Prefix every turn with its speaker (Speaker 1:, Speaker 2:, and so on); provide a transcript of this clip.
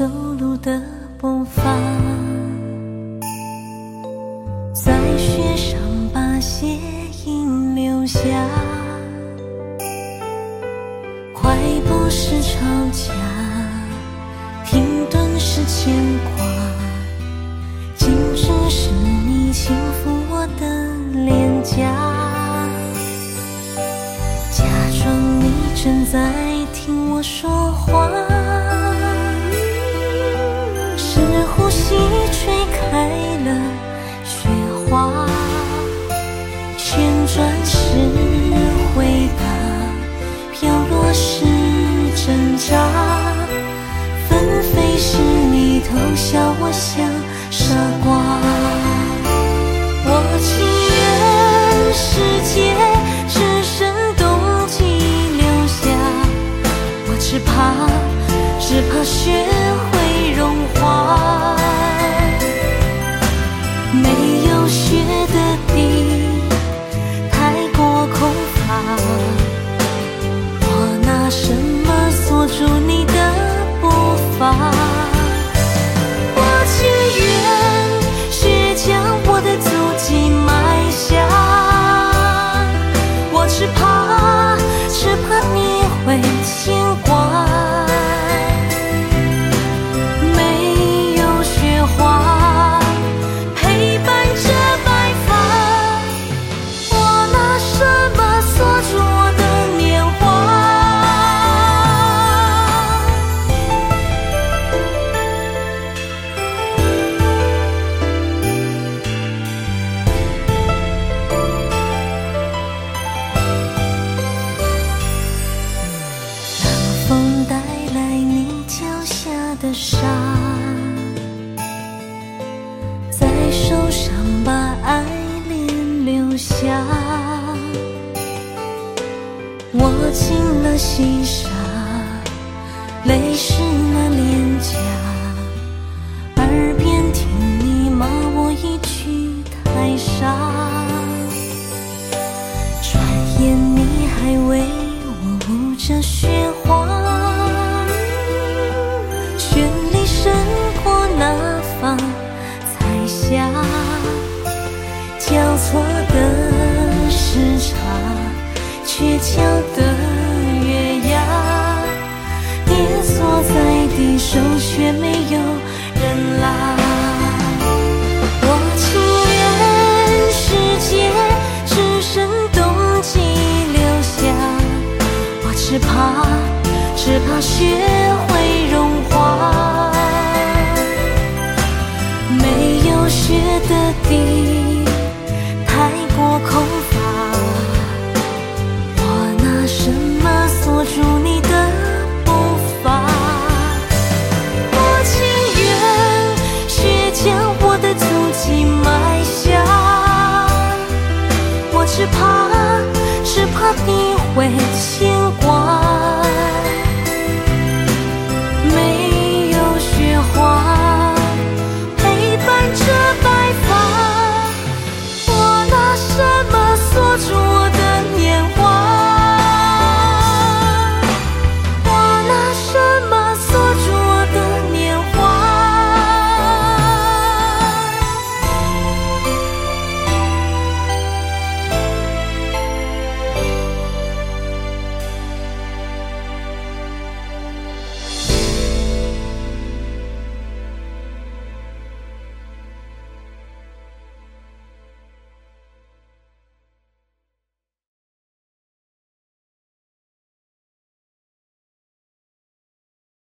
Speaker 1: 走路的步伐，在雪上把鞋印留下。快步是吵架，停顿是牵挂，静止是你轻抚我的脸颊，假装你正在听我说话，是呼吸吹开了雪花，旋转是回答。飘落是挣扎，纷飞是你偷笑我像傻瓜。我情愿世界只剩冬季留下，我只怕只怕雪会融化，每爱恋留下，握紧了细沙，泪湿了脸颊，桥的月牙跌坐在地手却没有人拉我情愿世界只剩冬季留下我只怕只怕雪会融化。没有雪的地 aqui